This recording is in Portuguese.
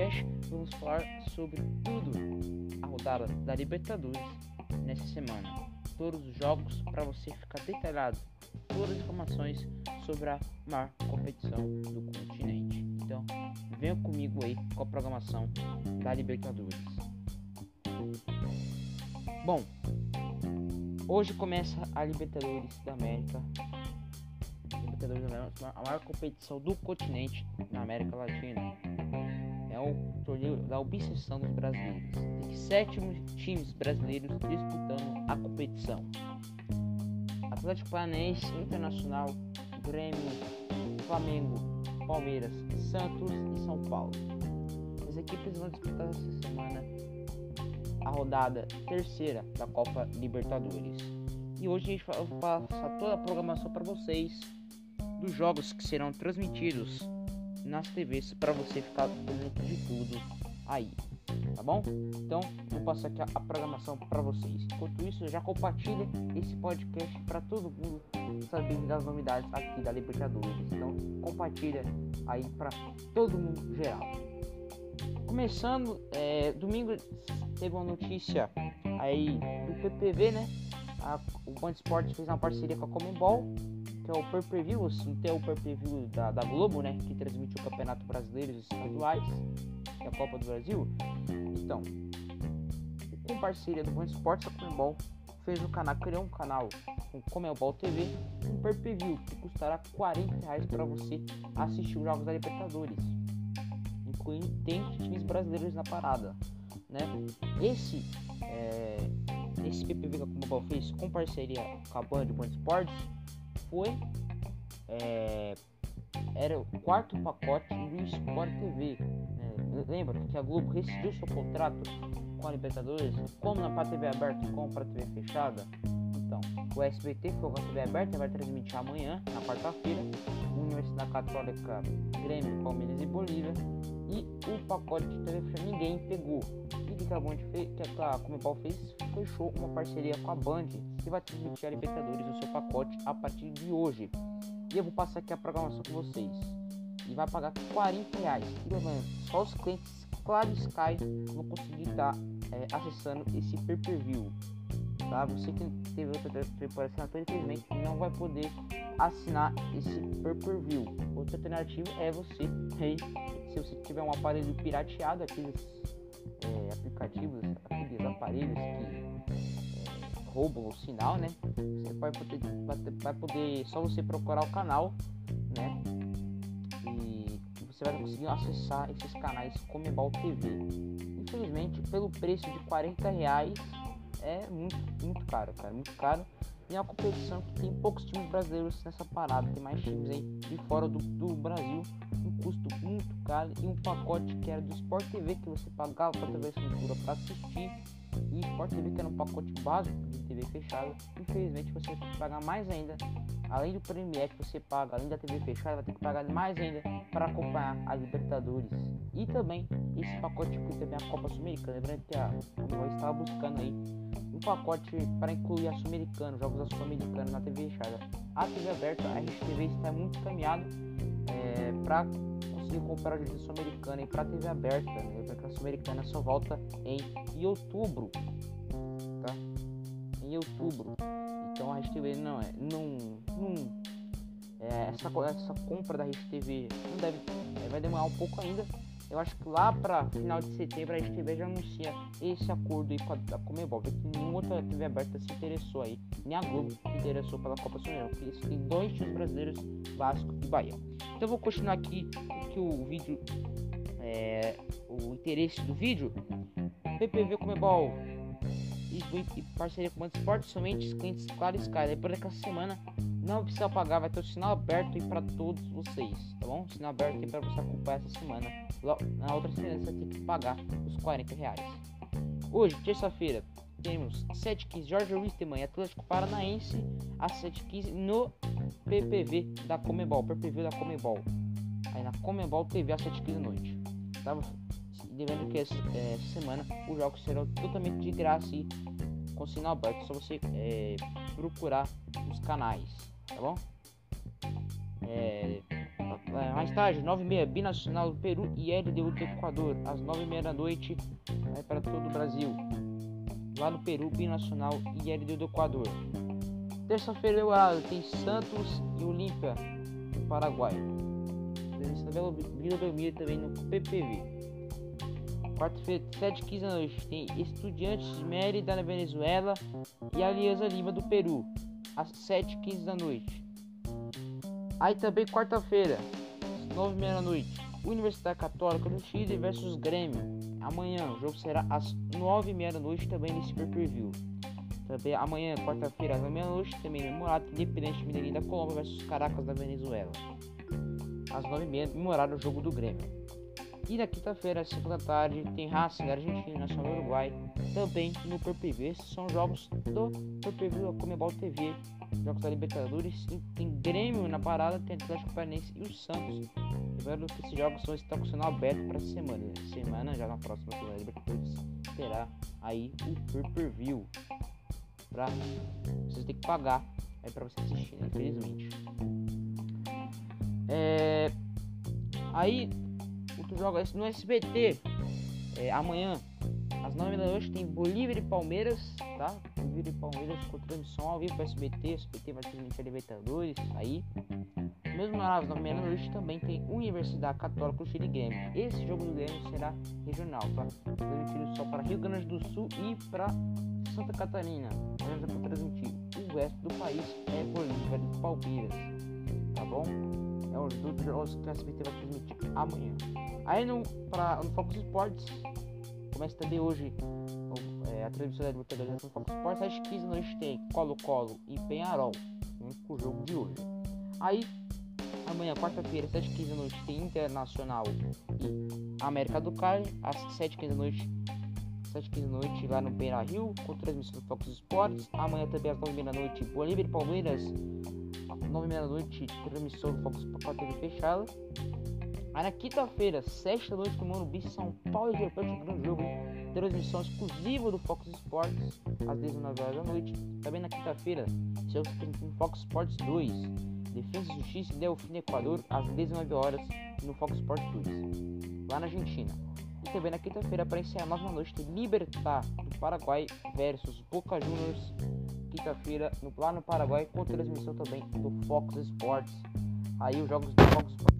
podcast vamos falar sobre tudo a rodada da Libertadores nessa semana. Todos os jogos para você ficar detalhado, todas as informações sobre a maior competição do continente. Então, venha comigo aí com a programação da Libertadores. Bom, hoje começa a Libertadores da América. A maior competição do continente na América Latina. É o torneio da obsessão dos brasileiros. Tem sete times brasileiros disputando a competição. Atlético Paranaense, Internacional, Grêmio, Flamengo, Palmeiras, Santos e São Paulo. As equipes vão disputar essa semana a rodada terceira da Copa Libertadores. E hoje a gente vai passar toda a programação para vocês dos jogos que serão transmitidos nas TVs para você ficar dentro de tudo aí, tá bom? Então, vou passar aqui a, a programação para vocês. Enquanto isso, já compartilhe esse podcast para todo mundo saber das novidades aqui da Libertadores. Então, compartilha aí para todo mundo geral. Começando, é, domingo teve uma notícia aí do PPV, né? A, o Band Esportes fez uma parceria com a Comembol, que é o per preview, assim, tem o per preview da, da Globo, né? Que transmite o Campeonato Brasileiro e os estaduais, que é a Copa do Brasil. Então, com parceria do Band Esportes, a Comembol fez um canal, criou um canal com Comembol TV, um per preview que custará 40 reais para você assistir os jogos da Libertadores, incluindo tem times brasileiros na parada né? Esse é, esse PPV que a Comebol fez com parceria com a Band Band Sports foi é, era o quarto pacote do Sport TV. Né? Lembra que a Globo rescindiu seu contrato com a Libertadores, como na TV aberta, como para TV fechada. Então, o SBT ficou com a TV aberta, vai transmitir amanhã, na quarta-feira, Universidade Católica, Grêmio, Palmeiras e Bolívia. E o pacote de TV fechada ninguém pegou. E que a Band fez, que a Comebol fez, fechou uma parceria com a Band, que vai transmitir a Libertadores o seu pacote a partir de hoje. E eu vou passar aqui a programação com vocês. E vai pagar 40 reais. E lembrando, só os clientes Claro Sky vão conseguir estar é, acessando esse pay-per-view tá? Você que teve outra assinatura, infelizmente não vai poder assinar esse pay-per-view. Outra alternativa é você, se você tiver um aparelho pirateado, aqueles é, aplicativos, aqueles aparelhos que é, roubam o sinal, né? Você vai poder, vai poder só você procurar o canal, né? E você vai conseguir acessar esses canais Comebol TV. Infelizmente, pelo preço de 40 reais é muito, muito caro, cara, muito caro. E é uma competição que tem poucos times brasileiros nessa parada, tem mais times aí de fora do, do Brasil, um custo e um pacote que era do Sport TV que você pagava para TV assinatura para assistir. E Sport TV que era um pacote básico de TV fechada, infelizmente você vai ter que pagar mais ainda, além do Premier que você paga, além da TV fechada, vai ter que pagar mais ainda para acompanhar a Libertadores. E também esse pacote que também a Copa Sul-Americana, lembrando que a Comebol estava buscando aí um pacote para incluir a Sul-Americana, jogos da Sul-Americana na TV fechada. A TV aberta, a RedeTV está muito caminhado é, para comprar a justiça sul-americana e para a TV aberta, né? A sul-americana só volta em outubro, tá? Em outubro. Então a Rede TV não é, não, não é, essa, essa compra da Rede TV não deve, é, vai demorar um pouco ainda. Eu acho que lá para final de setembro a TV já anuncia esse acordo aí com a, Comebol. Vê que nenhuma outra TV aberta se interessou aí, nem a Globo se interessou pela Copa Sul porque eles têm dois times brasileiros, Vasco e Bahia. Então vou continuar aqui que o vídeo, é, o interesse do vídeo, PPV Comebol e, parceria com o Esporte, somente os clientes Claro Sky. Depois daquela semana não precisa pagar, vai ter o sinal aberto aí para todos vocês, tá bom? Sinal aberto aí para você acompanhar essa semana. Na outra semana você tem que pagar os 40 reais. Hoje, terça-feira, temos 7h15 Jorge Wisterman e Atlético Paranaense às 7h15 no PPV da Comebol, PPV da Comebol. Aí na Comebol TV às 7h15 da noite. Tá? Lembrando que essa, semana os jogos serão totalmente de graça e com sinal aberto. Só você é, procurar os canais, tá bom? É, É, mais tarde, 9h30, Binacional do Peru e LDU do Equador. Às 9h30 da noite, vai para todo o Brasil. Lá no Peru, Binacional e LDU do Equador. Terça-feira, tem Santos e Olímpia, no Paraguai. Vila Belmiro também no PPV. Quarta-feira, 7h15 da noite, tem Estudiantes Mérida na Venezuela e Aliança Lima do Peru, às 7h15 da noite. Aí também quarta-feira, 9h30 da noite, Universidade Católica do Chile versus Grêmio. Amanhã o jogo será às 9h30 da noite também nesse pay-per-view. Também amanhã, quarta-feira, às 9h30 da noite, também memorado Independente Medellín da Colômbia versus Caracas da Venezuela. Às 9h30, memorado o jogo do Grêmio. E na quinta-feira, às 5 da tarde, tem Racing Argentina Nacional Uruguai, também no PPV. São jogos do PPV da Comebol TV, jogos da Libertadores. Tem Grêmio na parada, tem Atlético Paranaense e o Santos. Lembrando que esses jogos são estão sendo abertos para essa semana. Semana, já na próxima semana, Libertadores terá aí o pay-per-view. Pra... Vocês têm que pagar é para você assistir, né? infelizmente. É... Aí joga no SBT é, amanhã, às 9 da noite, tem Bolívia e Palmeiras, tá? Bolívia e Palmeiras com transmissão ao vivo para SBT. SBT vai transmitir a Libertadores aí. Mesmo às 9 da noite também tem Universidade Católica do Chile Grêmio. Esse jogo do Grêmio será regional, tá? Transmitido só para Rio Grande do Sul e para Santa Catarina. Mas é transmitir. O resto do país é Bolívia e Palmeiras, tá bom? É os dos jogos que a SBT vai transmitir amanhã. Aí no, pra, no Focus Sports, começa também hoje é, a transmissão da Libertadores no Focus Sports. Às 15 da noite tem Colo-Colo e Penharol, com o jogo de hoje. Aí, amanhã, quarta-feira, 7h15 da noite, tem Internacional e América do Cali. Às 7h15 da noite, 7h15 da noite, lá no Beira Rio, com transmissão do Focus Sports. Amanhã também às 9h30 da noite, Bolívia e Palmeiras. 9h30 da noite, transmissão do Focus Sports TV fechada. Aí na quinta-feira, 7 da noite, no Morumbi, São Paulo e um grande jogo, transmissão exclusiva do Fox Sports, às 19 horas da noite. Também na quinta-feira, jogo no Fox Sports 2, Defesa e Justiça e Delfim Equador, às 19 horas, no Fox Sports 2, lá na Argentina. E também na quinta-feira, para encerrar 9 da noite, tem Libertar do Paraguai versus Boca Juniors, quinta-feira, lá no Paraguai, com transmissão também do Fox Sports. Aí os jogos do Fox Sports.